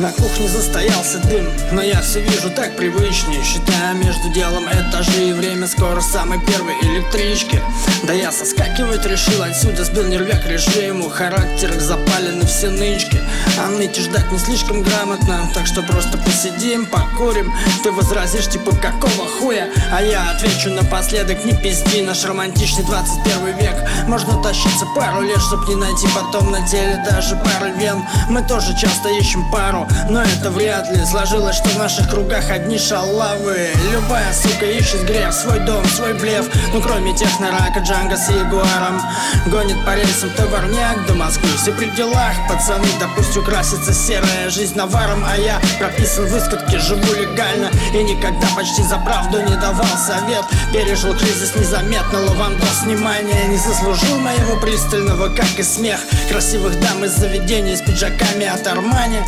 На кухне застоялся дым, но я все вижу так привычнее. Считая между делом этажи и время скоро самой первой электрички. Да я соскакивать решил отсюда, сбил нервяк режиму Характер запалены все нычки. А ныть ждать не слишком грамотно Так что просто посидим, покурим. Ты возразишь типа какого хуя? А я отвечу напоследок, не пизди Наш романтичный 21 век. Можно тащиться пару лет, чтоб не найти потом на теле даже пары вен. Мы тоже часто ищем пару но это вряд ли Сложилось, что в наших кругах одни шалавы. Любая сука ищет грех, свой дом, свой блеф. Ну кроме технорака, Джанга с Ягуаром Гонит по рельсам товарняк до Москвы. Все при делах, пацаны, да пусть украсится серая жизнь наваром. А я прописан в выскотке, живу легально. И никогда почти за правду не давал совет. Пережил кризис незаметно, лавандос внимания Не заслужил моего пристального, как и смех. Красивых дам из заведения с пиджаками от Армани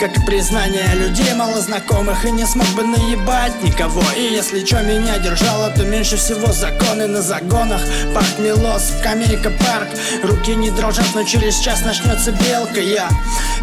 как признание людей малознакомых. И не смог бы наебать никого. И если чё меня держало, то меньше всего законы на загонах. Парк Милос, Камейка парк. Руки не дрожат, но через час начнется белка. Я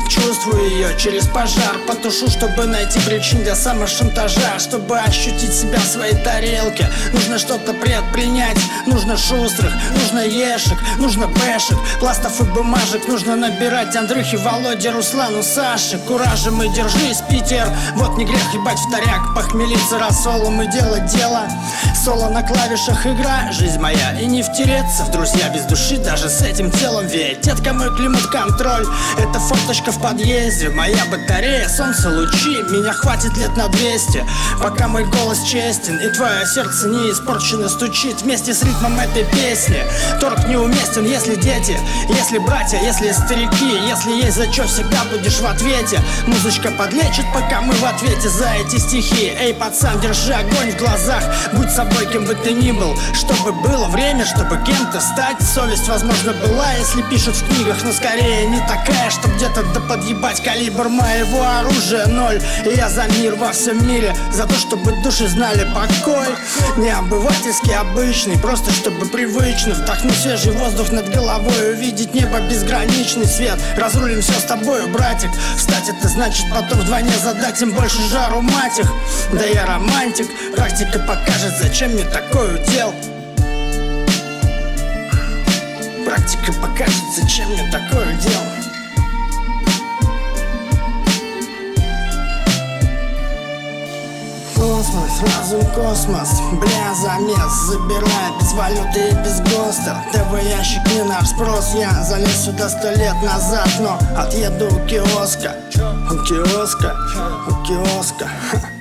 чувствую ее через пожар. Потушу, чтобы найти причин для самошантажа. Чтобы ощутить себя в своей тарелке. Нужно что-то предпринять. Нужно шустрых, нужно ешек, нужно бэшек Пластов и бумажек Нужно набирать. Андрюхи, Володе, Руслану, Саше. Кура куражем и держись, Питер. Вот не грех ебать в таряк, похмелиться рассолом и делать дело Соло на клавишах игра, жизнь моя И не втереться в друзья без души даже с этим телом. Ведь детка мой климат-контроль Это фоточка в подъезде, моя батарея, солнце лучи. Меня хватит лет на 200, пока мой голос честен И твое сердце не испорчено стучит вместе с ритмом этой песни. Торг неуместен, если дети, если братья, если старики Если есть за что всегда будешь в ответе Музычка подлечит, пока мы в ответе за эти стихи. Эй, пацан, держи огонь в глазах. Будь собой, кем бы ты ни был. Чтобы было время, чтобы кем-то стать. Совесть, возможно, была, если пишут в книгах Но скорее не такая, чтоб где-то да подъебать Калибр моего оружия. Ноль. И я за мир во всем мире За то, чтобы души знали покой. Не обывательский, обычный Просто чтобы привычно Вдохнуть свежий воздух над головой Увидеть небо, безграничный свет. Разрулим все с тобою, братик. Встать это значит потом вдвойне задать им больше жару мать их. Да я романтик, практика покажет, зачем мне такой удел. Практика покажет, зачем мне такой удел. Космос, разум космос Бля, замес. Забирай без валюты и без ГОСТа. ТВ ящик не наш спрос Я залез сюда сто лет назад Но отъеду у киоска Киоска, у киоска.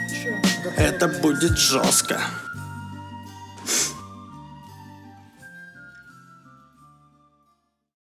Это будет жестко